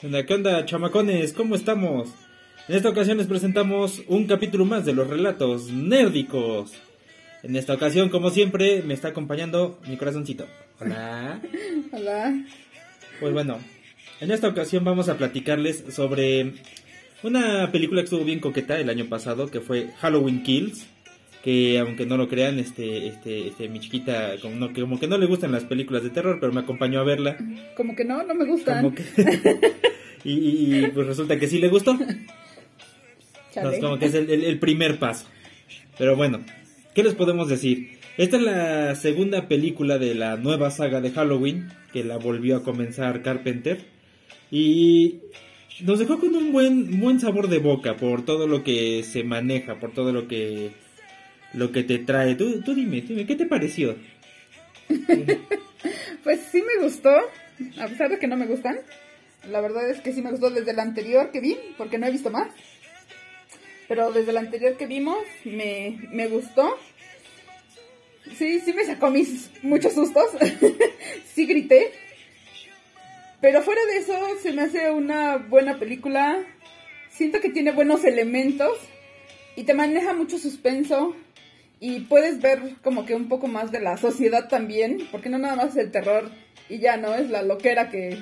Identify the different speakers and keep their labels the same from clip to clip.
Speaker 1: ¿Qué onda, chamacones? ¿Cómo estamos? En esta ocasión les presentamos un capítulo más de los relatos nérdicos. En esta ocasión, como siempre, me está acompañando mi corazoncito. Hola.
Speaker 2: Hola.
Speaker 1: Pues bueno, en esta ocasión vamos a platicarles sobre una película que estuvo bien coqueta el año pasado, que fue Halloween Kills. Que aunque no lo crean, este, este, este, mi chiquita, como, no, que, como que no le gustan las películas de terror, pero me acompañó a verla.
Speaker 2: Como que no, no me gustan.
Speaker 1: Que- y, y, pues resulta que sí le gustó. Entonces, como que es el, el- el primer paso. Pero bueno, ¿qué les podemos decir? Esta es la segunda película de la nueva saga de Halloween, que la volvió a comenzar Carpenter. Y nos dejó con un buen, buen sabor de boca por todo lo que se maneja, por todo lo que, lo que te trae. Tú, tú dime, dime, ¿qué te pareció?
Speaker 2: Pues sí me gustó, a pesar de que no me gustan. La verdad es que sí me gustó desde la anterior que vi, porque no he visto más. Pero desde la anterior que vimos, me, me gustó. Sí, sí me sacó mis muchos sustos. sí grité. Pero fuera de eso, se me hace una buena película. Siento que tiene buenos elementos. Y te maneja mucho suspenso. Y puedes ver como que un poco más de la sociedad también. Porque no nada más es el terror y ya, ¿no? Es la loquera que,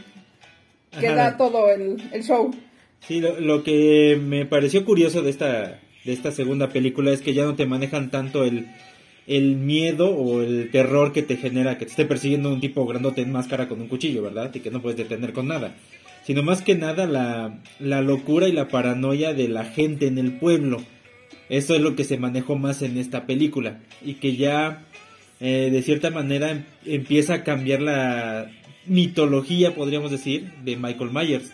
Speaker 2: que
Speaker 1: Ajá.
Speaker 2: da todo el, el show.
Speaker 1: Sí, lo, lo que me pareció curioso de esta, de esta segunda película es que ya no te manejan tanto el, el miedo o el terror que te genera que te esté persiguiendo un tipo grandote en máscara con un cuchillo, ¿verdad? Y que no puedes detener con nada. Sino más que nada la, la locura y la paranoia de la gente en el pueblo. Eso es lo que se manejó más en esta película. Y que ya, eh, de cierta manera, em- empieza a cambiar la mitología, podríamos decir, de Michael Myers.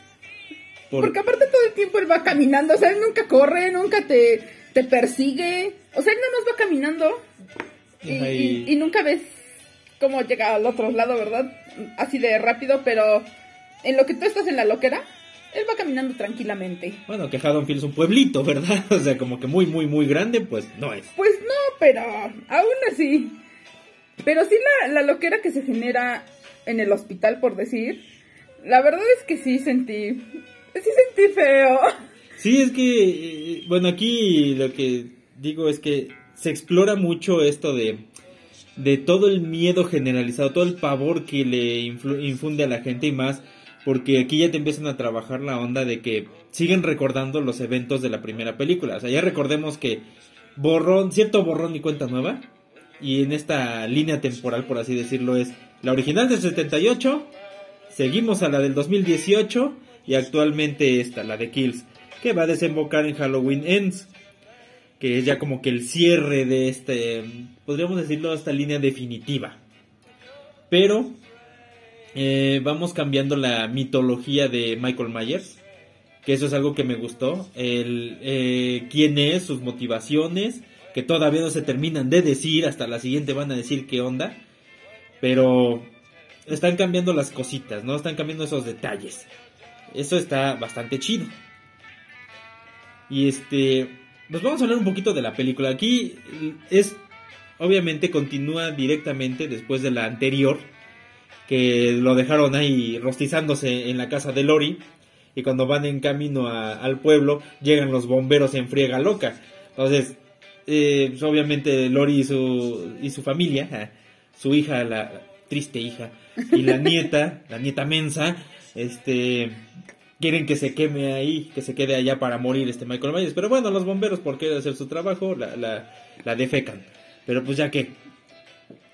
Speaker 1: Por-
Speaker 2: Porque aparte todo el tiempo él va caminando, o sea, él nunca corre, nunca te, te persigue. O sea, él nada más va caminando y- y nunca ves cómo llega al otro lado, ¿verdad? Así de rápido, pero en lo que tú estás en la loquera, él va caminando tranquilamente.
Speaker 1: Bueno, que Haddonfield es un pueblito, ¿verdad? O sea, como que muy, muy, muy grande, pues no es.
Speaker 2: Pues no, pero aún así. Pero sí la, la loquera que se genera en el hospital, por decir. La verdad es que sí sentí. Sí sentí feo.
Speaker 1: Sí, es que, eh, bueno, aquí lo que digo es que se explora mucho esto de, de todo el miedo generalizado, todo el pavor que le infunde a la gente y más, porque aquí ya te empiezan a trabajar la onda de que siguen recordando los eventos de la primera película. O sea, ya recordemos que borrón, cierto borrón y cuenta nueva, y en esta línea temporal, por así decirlo, es la original del 78, seguimos a la del 2018 y actualmente esta, la de Kills, que va a desembocar en Halloween Ends, que es ya como que el cierre de este, podríamos decirlo, esta línea definitiva. Pero eh, vamos cambiando la mitología de Michael Myers, que eso es algo que me gustó, el eh, quién es, sus motivaciones, que todavía no se terminan de decir, hasta la siguiente van a decir qué onda, pero están cambiando las cositas, ¿no? Están cambiando esos detalles. Eso está bastante chido. Y este, pues vamos a hablar un poquito de la película. Aquí es, obviamente, continúa directamente después de la anterior, que lo dejaron ahí rostizándose en la casa de Lori. Y cuando van en camino a- al pueblo, llegan los bomberos en friega loca. Entonces, eh, pues, obviamente Lori y su, y su familia, su hija, la triste hija, y la nieta, la nieta mensa, este, quieren que se queme ahí, que se quede allá para morir este Michael Myers. Pero bueno, los bomberos, por querer hacer su trabajo, la, la, la defecan. Pero pues ya que,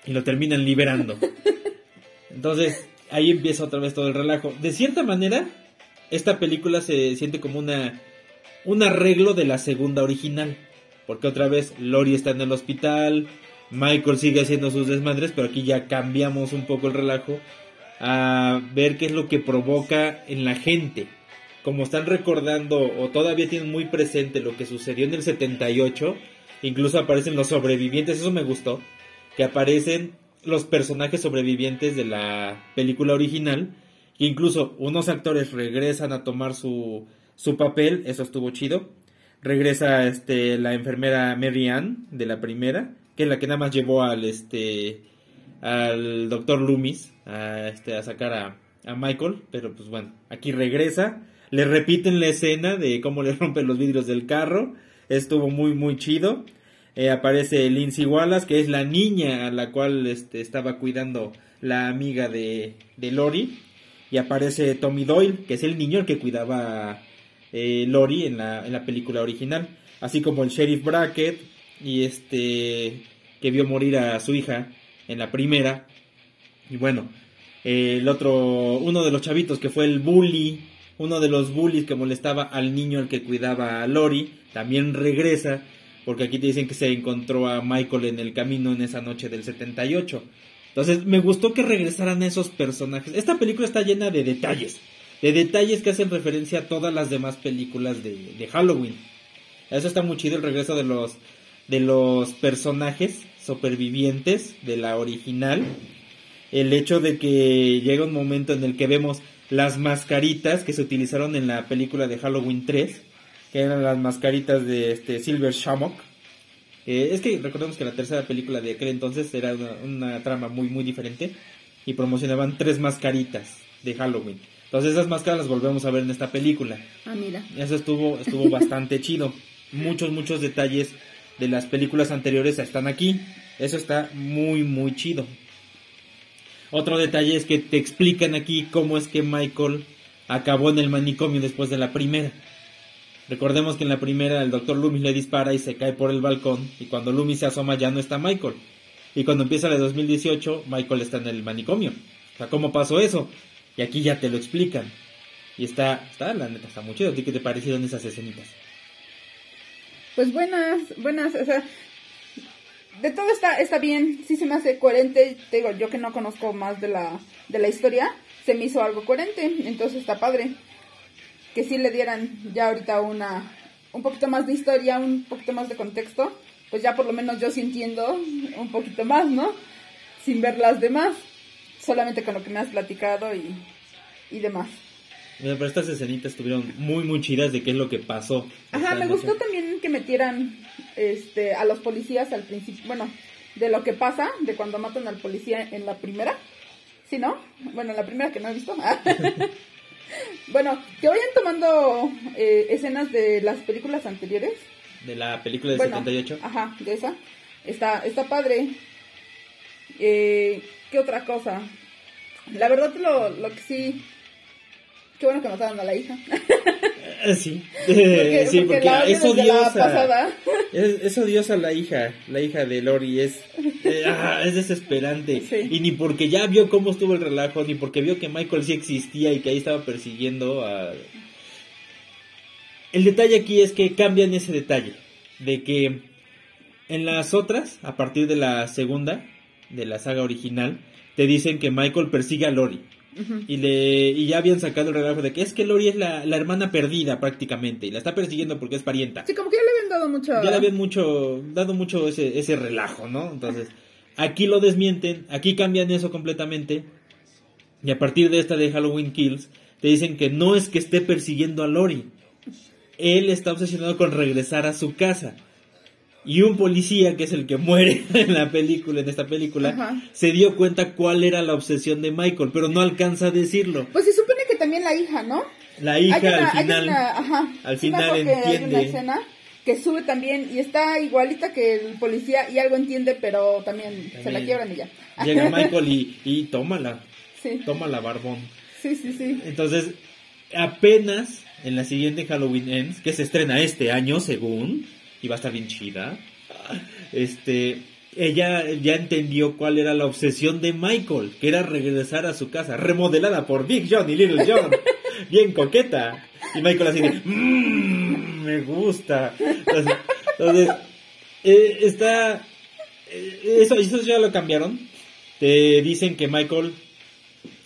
Speaker 1: y lo terminan liberando. Entonces, ahí empieza otra vez todo el relajo. De cierta manera, esta película se siente como una un arreglo de la segunda original. Porque otra vez Lori está en el hospital, Michael sigue haciendo sus desmadres, pero aquí ya cambiamos un poco el relajo a ver qué es lo que provoca en la gente. Como están recordando o todavía tienen muy presente lo que sucedió en el 78, incluso aparecen los sobrevivientes, eso me gustó, que aparecen los personajes sobrevivientes de la película original, que incluso unos actores regresan a tomar su, su papel, eso estuvo chido. Regresa este la enfermera Mary Ann de la primera, que es la que nada más llevó al este al doctor Loomis a este a sacar a, a Michael, pero pues bueno, aquí regresa, le repiten la escena de cómo le rompen los vidrios del carro, estuvo muy muy chido. Eh, aparece Lindsay Wallace, que es la niña a la cual este, estaba cuidando la amiga de, de Lori. Y aparece Tommy Doyle, que es el niño el que cuidaba eh, Lori en la, en la película original. Así como el sheriff Brackett y este que vio morir a su hija en la primera. Y bueno, el otro, uno de los chavitos que fue el bully, uno de los bullies que molestaba al niño al que cuidaba a Lori, también regresa porque aquí te dicen que se encontró a Michael en el camino en esa noche del 78. Entonces, me gustó que regresaran esos personajes. Esta película está llena de detalles, de detalles que hacen referencia a todas las demás películas de, Halloween. Eso está muy chido el regreso de los de los personajes supervivientes de la original. El hecho de que llega un momento en el que vemos las mascaritas que se utilizaron en la película de Halloween 3 que eran las mascaritas de este Silver Shamrock. Eh, es que recordemos que la tercera película de aquel entonces era una, trama muy muy diferente y promocionaban tres mascaritas de Halloween. Entonces esas máscaras las volvemos a ver en esta película.
Speaker 2: Ah, mira.
Speaker 1: Eso estuvo estuvo bastante chido. Muchos muchos detalles de las películas anteriores están aquí. Eso está muy muy chido. Otro detalle es que te explican aquí cómo es que Michael acabó en el manicomio después de la primera. Recordemos que en la primera el doctor Loomis le dispara y se cae por el balcón y cuando Loomis se asoma ya no está Michael. Y cuando empieza la de 2018, Michael está en el manicomio. O sea, ¿cómo pasó eso? Y aquí ya te lo explican. Y está, está la neta, está muy chido. ¿Qué te parecieron esas escenitas?
Speaker 2: Pues buenas, buenas, o sea, de todo está, está bien, sí se me hace coherente, te digo, yo que no conozco más de la, de la historia, se me hizo algo coherente, entonces está padre que sí le dieran ya ahorita una un poquito más de historia, un poquito más de contexto, pues ya por lo menos yo sí entiendo un poquito más, ¿no? Sin ver las demás, solamente con lo que me has platicado y, y demás.
Speaker 1: pero estas escenitas estuvieron muy, muy chidas de qué es lo que pasó.
Speaker 2: Ajá, me gustó también que metieran este, a los policías al principio, bueno, de lo que pasa, de cuando matan al policía en la primera. ¿Sí, no? Bueno, en la primera que no he visto. Bueno, que vayan tomando eh, escenas de las películas anteriores.
Speaker 1: De la película de 78.
Speaker 2: Ajá, de esa. Está, está padre. Eh, ¿Qué otra cosa? La verdad, lo, lo que sí. Qué bueno que mataron a la hija.
Speaker 1: Sí, porque, sí, porque, es odiosa. Es, odiosa la hija, la hija de Lori, es, eh, ah, es desesperante. Y ni porque ya vio cómo estuvo el relajo, ni porque vio que Michael sí existía y que ahí estaba persiguiendo a... El detalle aquí es que cambian ese detalle, de que en las otras, a partir de la segunda, de la saga original, te dicen que Michael persigue a Lori y, le, y ya habían sacado el relajo de que es que Lori es la, hermana perdida prácticamente y la está persiguiendo porque es parienta.
Speaker 2: Sí, como que ya le habían dado mucho.
Speaker 1: Ya le habían mucho, dado mucho ese, ese relajo, ¿no? Entonces, aquí lo desmienten, aquí cambian eso completamente. Y a partir de esta de Halloween Kills, te dicen que no es que esté persiguiendo a Lori. Él está obsesionado con regresar a su casa y un policía, que es el que muere en la película, en esta película, se dio cuenta cuál era la obsesión de Michael, pero no alcanza a decirlo.
Speaker 2: Pues se supone que también la hija, ¿no?
Speaker 1: La hija al final, al final entiende.
Speaker 2: Hay una escena que sube también y está igualita que el policía y algo entiende, pero también, se la quiebran y ya.
Speaker 1: Llega Michael y, y tómala, sí. tómala barbón.
Speaker 2: Sí, sí, sí.
Speaker 1: Entonces, apenas en la siguiente Halloween Ends, que se estrena este año, según y va a estar bien chida. Este, ella ya entendió cuál era la obsesión de Michael, que era regresar a su casa, remodelada por Big John y Little John, bien coqueta. Y Michael así de, mmm, me gusta. Entonces, eh, está, eh, eso, eso ya lo cambiaron. Te dicen que Michael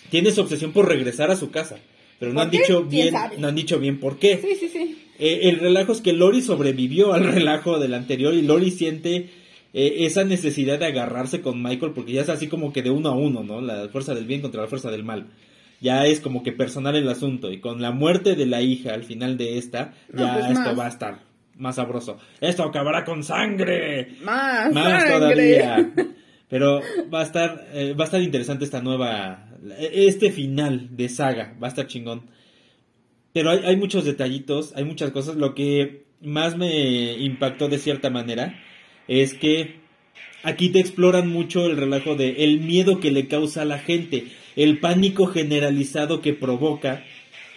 Speaker 1: tiene su obsesión por regresar a su casa, pero no han dicho bien, no han dicho bien por qué.
Speaker 2: Sí, sí, sí.
Speaker 1: Eh, el relajo es que Lori sobrevivió al relajo del anterior y Lori siente eh, esa necesidad de agarrarse con Michael porque ya es así como que de uno a uno, ¿no? La fuerza del bien contra la fuerza del mal. Ya es como que personal el asunto y con la muerte de la hija al final de esta, ya pues esto va a estar más sabroso. Esto acabará con sangre.
Speaker 2: Más,
Speaker 1: más todavía. Pero va a estar, eh, va a estar interesante esta nueva, este final de saga, va a estar chingón. Pero hay, hay muchos detallitos, hay muchas cosas. Lo que más me impactó de cierta manera es que aquí te exploran mucho el relajo de el miedo que le causa a la gente, el pánico generalizado que provoca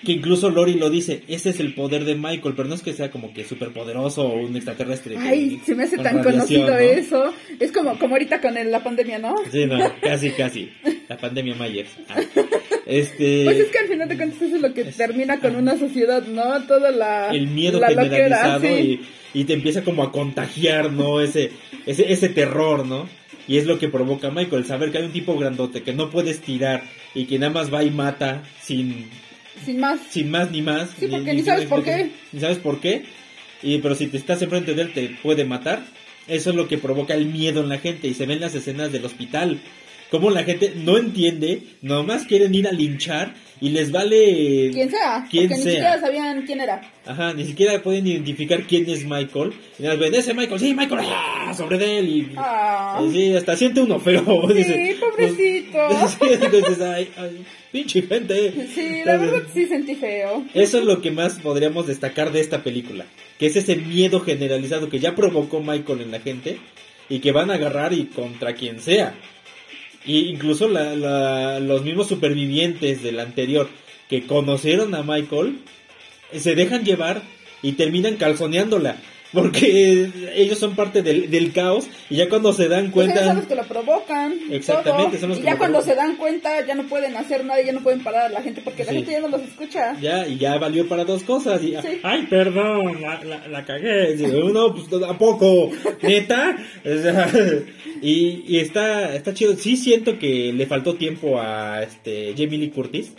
Speaker 1: que incluso Lori lo dice, ese es el poder de Michael, pero no es que sea como que súper poderoso o un extraterrestre.
Speaker 2: Ay, se me hace tan conocido eso. Es como, como ahorita con la pandemia, ¿no?
Speaker 1: Sí, no, casi, casi. La pandemia Myers. Ah. Este...
Speaker 2: Pues es que al final de cuentas eso es lo que termina con una sociedad, ¿no? Toda la...
Speaker 1: El miedo generalizado y, y, te empieza como a contagiar, ¿no? Ese, ese, ese terror, ¿no? Y es lo que provoca Michael, saber que hay un tipo grandote que no puedes tirar y que nada más va y mata sin
Speaker 2: sin más.
Speaker 1: Sin más ni más.
Speaker 2: Sí, porque ni, sabes por qué.
Speaker 1: Ni sabes por qué. Y, pero si te estás enfrente de él te puede matar. Eso es lo que provoca el miedo en la gente. Y se ven las escenas del hospital. Como la gente no entiende, nomás quieren ir a linchar y les vale...
Speaker 2: Quien sea, quien porque ni siquiera sabían quién era.
Speaker 1: Ajá, ni siquiera pueden identificar quién es Michael. Y ven, ese Michael, sí, Michael, ¡ah! sobre de él. Y, ah. sí, hasta siente uno feo.
Speaker 2: Sí, dice, pobrecito.
Speaker 1: Pues, entonces, ay, ay, pinche gente.
Speaker 2: Sí, la verdad sí sentí feo.
Speaker 1: Eso es lo que más podríamos destacar de esta película. Que es ese miedo generalizado que ya provocó Michael en la gente. Y que van a agarrar y contra quien sea. Y incluso los mismos supervivientes del anterior que conocieron a Michael se dejan llevar y terminan calzoneándola. Porque ellos son parte del, caos y ya cuando se dan pues cuenta...
Speaker 2: son los que lo provocan.
Speaker 1: Exactamente,
Speaker 2: y ya cuando se dan cuenta ya no pueden hacer nada, ya no pueden parar a la gente porque la gente ya no los escucha.
Speaker 1: Ya, y ya valió para dos cosas. Y, Ay, perdón, la, la, cagué. no, pues a poco, neta. y, y está, está chido. Sí siento que le faltó tiempo a este Jamie Lee Curtis.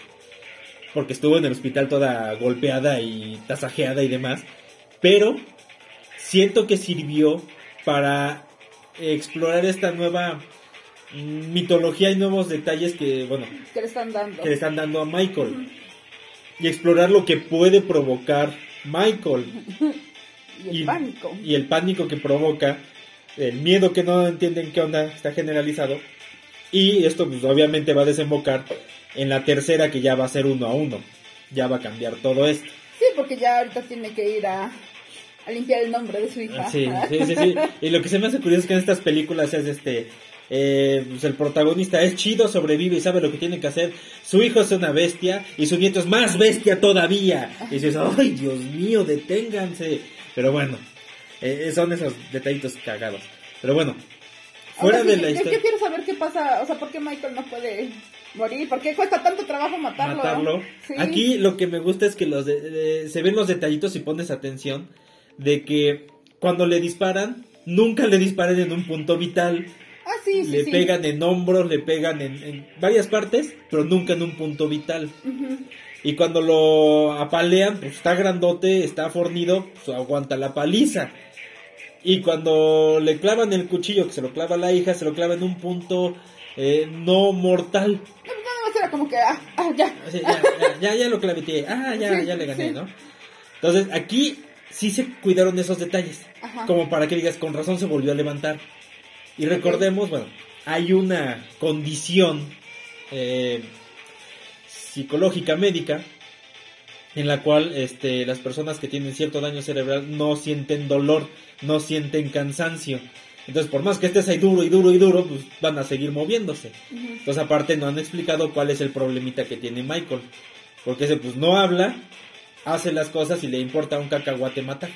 Speaker 1: Porque estuvo en el hospital toda golpeada y tasajeada y demás. Pero siento que sirvió para explorar esta nueva mitología y nuevos detalles que, bueno,
Speaker 2: que le están dando,
Speaker 1: que le están dando a Michael. Y explorar lo que puede provocar Michael.
Speaker 2: y el pánico.
Speaker 1: Y el pánico que provoca, el miedo que no entienden qué onda está generalizado. Y esto pues obviamente va a desembocar en la tercera que ya va a ser uno a uno. Ya va a cambiar todo esto.
Speaker 2: Sí, porque ya ahorita tiene que ir a a limpiar el nombre de su hija.
Speaker 1: Sí, sí, sí, sí. Y lo que se me hace curioso es que en estas películas es este... Eh, pues el protagonista es chido, sobrevive y sabe lo que tiene que hacer. Su hijo es una bestia y su nieto es más bestia todavía. Y dices, ay, Dios mío, deténganse. Pero bueno, eh, son esos detallitos cagados. Pero bueno, fuera de la historia.
Speaker 2: Yo quiero saber qué pasa, o sea, ¿por qué Michael no puede morir? ¿Por qué cuesta tanto trabajo matarlo?
Speaker 1: Matarlo. Aquí lo que me gusta es que los se ven los detallitos y pones atención de que cuando le disparan, nunca le disparan en un punto vital.
Speaker 2: Ah, sí,
Speaker 1: le pegan en hombros, le pegan en, varias partes, pero nunca en un punto vital. Y cuando lo apalean, pues está grandote, está fornido, pues aguanta la paliza. Y cuando le clavan el cuchillo, que se lo clava la hija, se lo clava en un punto eh, no mortal. No,
Speaker 2: pues nada más era como que, ah, ah ya.
Speaker 1: ya. ya. lo claveteé, ah, ya, ya le gané, ¿no? Entonces aquí sí se cuidaron esos detalles. Como para que digas, con razón se volvió a levantar. Y recordemos, bueno, hay una condición eh, psicológica médica en la cual este, las personas que tienen cierto daño cerebral no sienten dolor, no sienten cansancio. Entonces, por más que estés ahí duro y duro y duro, pues van a seguir moviéndose. Entonces, aparte, no han explicado cuál es el problemita que tiene Michael. Porque ese, pues, no habla, hace las cosas y le importa un cacahuate matar.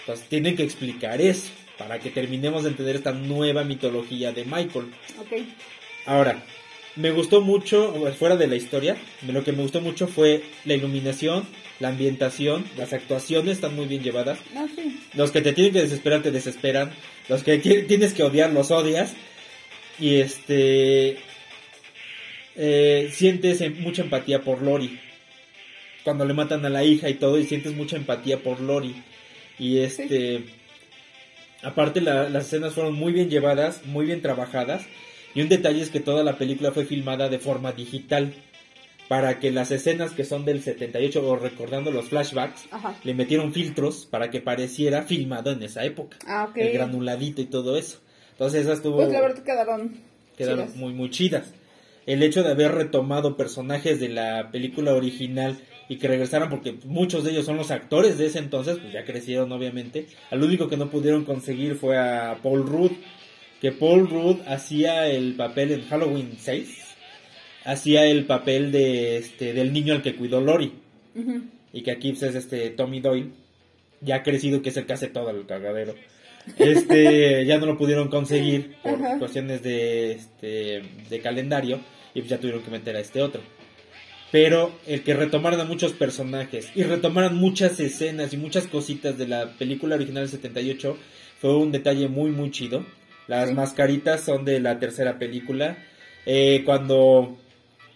Speaker 1: Entonces tienen que explicar eso para que terminemos de entender esta nueva mitología de Michael.
Speaker 2: Ok.
Speaker 1: Ahora, me gustó mucho, fuera de la historia, lo que me gustó mucho fue la iluminación, la ambientación, las actuaciones están muy bien llevadas.
Speaker 2: Ah, sí.
Speaker 1: Los que te tienen que desesperar te desesperan, los que tienes que odiar los odias. Y este eh, sientes mucha empatía por Lori cuando le matan a la hija y todo y sientes mucha empatía por Lori. Y este... Aparte las escenas fueron muy bien llevadas, muy bien trabajadas. Y un detalle es que toda la película fue filmada de forma digital. Para que las escenas que son del 78 o recordando los flashbacks, le metieron filtros para que pareciera filmado en esa época.
Speaker 2: Ah,
Speaker 1: El granuladito y todo eso. Entonces eso estuvo...
Speaker 2: Pues la verdad quedaron
Speaker 1: quedaron
Speaker 2: Chidas.
Speaker 1: muy, muy chidas. El hecho de haber retomado personajes de la película original y que regresaran, porque muchos de ellos son los actores de ese entonces, pues ya crecieron obviamente. Al único que no pudieron conseguir fue a Paul Rudd, que Paul Rudd hacía el papel en Halloween 6, hacía el papel de este del niño al que cuidó Lori y que aquí pues, es este Tommy Doyle, ya crecido, que es el que hace todo el cagadero. Este, ya no lo pudieron conseguir por cuestiones de, este, de calendario y pues ya tuvieron que meter a este otro. Pero el que retomaran a muchos personajes y retomaran muchas escenas y muchas cositas de la película original del 78 fue un detalle muy muy chido. Las
Speaker 2: Sí.
Speaker 1: mascaritas son de la tercera película. Eh, cuando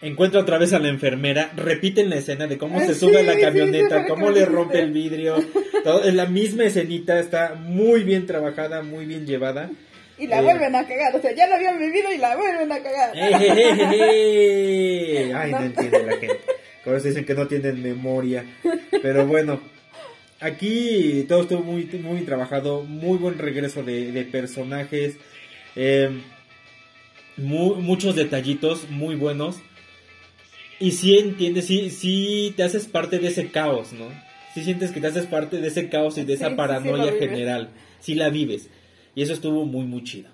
Speaker 1: encuentra otra vez a la enfermera, repiten la escena de cómo
Speaker 2: Ah,
Speaker 1: se sube a la camioneta,
Speaker 2: sí,
Speaker 1: cómo le rompe el vidrio. Todo, es la misma escenita, está muy bien trabajada, muy bien llevada.
Speaker 2: Y la
Speaker 1: Eh.
Speaker 2: vuelven a cagar. O sea, ya lo habían vivido y la vuelven a cagar.
Speaker 1: Ejejeje. Ay, no
Speaker 2: No.
Speaker 1: entiende la gente. Por eso dicen que no tienen memoria. Pero bueno, aquí todo estuvo muy, muy trabajado. Muy buen regreso de, de personajes. eh, mu- muchos detallitos muy buenos. Y sí entiendes, sí, sí te haces parte de ese caos, ¿no? Sí sientes que te haces parte de ese caos y de
Speaker 2: Sí,
Speaker 1: esa
Speaker 2: sí, sí,
Speaker 1: paranoia general. Sí la vives. Y eso estuvo muy, muy chido.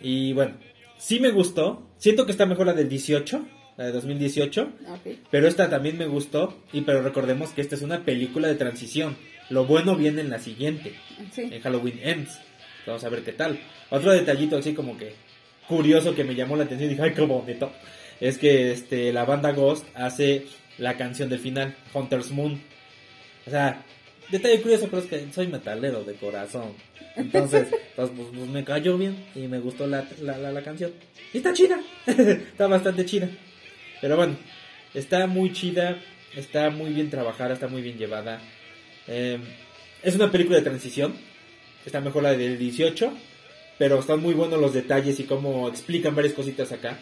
Speaker 1: Y bueno, sí me gustó. Siento que está mejor la del 18, la de 2018.
Speaker 2: Ok.
Speaker 1: Pero esta también me gustó. Y pero recordemos que esta es una película de transición. Lo bueno viene en la siguiente,
Speaker 2: Sí.
Speaker 1: en Halloween Ends. Vamos a ver qué tal. Otro detallito así como que curioso que me llamó la atención. Dije, ay, qué bonito. Es que este, la banda Ghost hace la canción del final, Hunter's Moon. O sea, detalle curioso, pero es que soy metalero de corazón. Entonces, pues, pues, pues, me cayó bien y me gustó la, la, la- la canción. Y está chida. está bastante chida. Pero bueno, está muy chida, está muy bien trabajada, está muy bien llevada. Eh, es una película de transición. Está mejor la del 18. Pero están muy buenos los detalles y cómo explican varias cositas acá.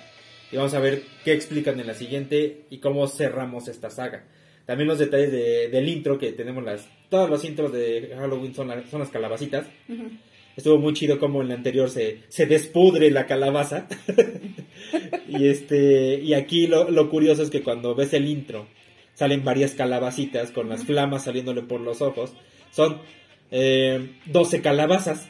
Speaker 1: Y vamos a ver qué explican en la siguiente y cómo cerramos esta saga. También los detalles de- del intro, que tenemos las... Todos los intros de Halloween son, la- son las calabacitas. Estuvo muy chido como en la anterior se, se despudre la calabaza. y este y aquí lo, lo curioso es que cuando ves el intro salen varias calabacitas con las flamas saliéndole por los ojos. Son eh, 12 calabazas.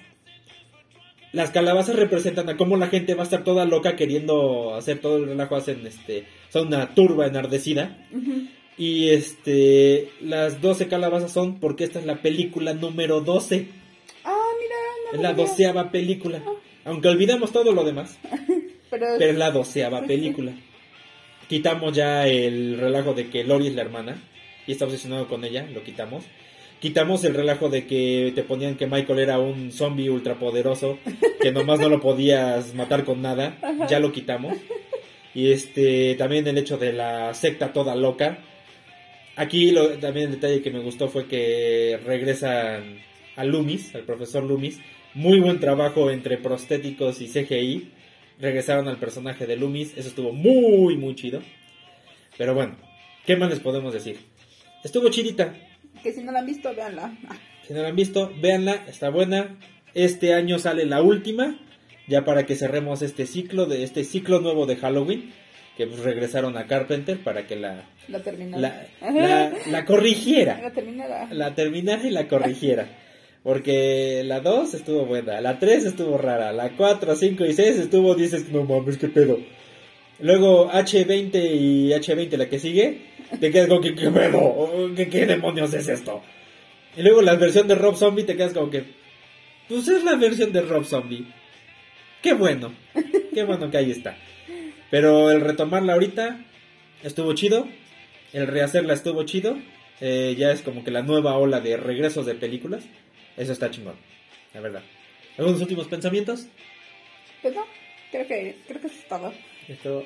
Speaker 1: Las calabazas representan a cómo la gente va a estar toda loca queriendo hacer todo el relajo. Hacen este, son una turba enardecida. Y este, las 12 calabazas son porque esta es la película número 12.
Speaker 2: Ah, mira, no
Speaker 1: Es la doceava película. Aunque olvidamos todo lo demás.
Speaker 2: Pero,
Speaker 1: Pero es la doceava película. Quitamos ya el relajo de que Lori es la hermana. Y está obsesionado con ella. Lo quitamos. Quitamos el relajo de que te ponían que Michael era un zombie ultrapoderoso. Que nomás no lo podías matar con nada. Ya lo quitamos. Y este también el hecho de la secta toda loca. Aquí lo, también el detalle que me gustó fue que regresan a Loomis, al profesor Loomis. Muy buen trabajo entre prostéticos y CGI. Regresaron al personaje de Loomis. Eso estuvo muy, muy chido. Pero bueno, ¿qué más les podemos decir? Estuvo chidita.
Speaker 2: que si no la han visto, véanla.
Speaker 1: Si no la han visto, véanla, está buena. Este año sale la última, ya para que cerremos este ciclo de este ciclo nuevo de Halloween, que pues, regresaron a Carpenter para que la
Speaker 2: la terminada.
Speaker 1: la, la, la corrigiera,
Speaker 2: La terminada.
Speaker 1: la terminara y la corrigiera. Porque la 2 estuvo buena, la 3 estuvo rara, la 4, 5 y 6 estuvo, dices, no mames, qué pedo. Luego H20 y H20, la que sigue, te quedas como que, ¿qué pedo? ¿Qué, qué demonios es esto? Y luego la versión de Rob Zombie, te quedas como que, pues es la versión de Rob Zombie. Qué bueno, qué bueno que ahí está. Pero el retomarla ahorita estuvo chido, el rehacerla estuvo chido, eh, ya es como que la nueva ola de regresos de películas. Eso está chingón, la verdad. ¿Algunos últimos pensamientos?
Speaker 2: Pues no, creo que, creo que eso es todo.
Speaker 1: Esto,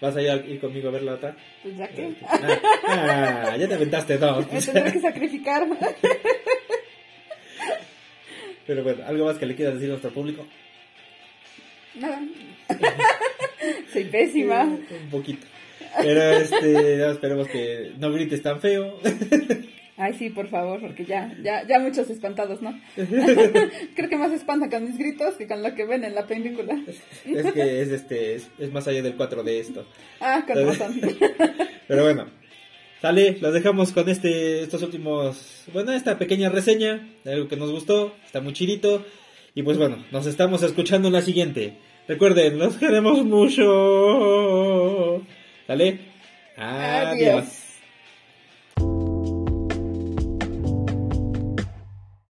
Speaker 1: ¿Vas a ir, a- ir conmigo a ver la otra?
Speaker 2: Pues ya que.
Speaker 1: Ah, ah, ya te aventaste dos.
Speaker 2: Me tendré que sacrificar.
Speaker 1: Pero bueno, ¿algo más que le quieras decir a nuestro público?
Speaker 2: Nada. Soy pésima.
Speaker 1: Un poquito. Pero este, esperemos que no grites tan feo.
Speaker 2: Ay, sí, por favor, porque ya, ya, ya muchos espantados, ¿no? Creo que más espantan con mis gritos que con lo que ven en la película.
Speaker 1: es que es este, es, es más allá del 4 de esto.
Speaker 2: Ah, con razón.
Speaker 1: Pero bueno, sale, los dejamos con este, estos últimos, bueno, esta pequeña reseña de algo que nos gustó, está muy chidito. Y pues bueno, nos estamos escuchando en la siguiente. Recuerden, los queremos mucho. ¿Sale?
Speaker 2: Adiós.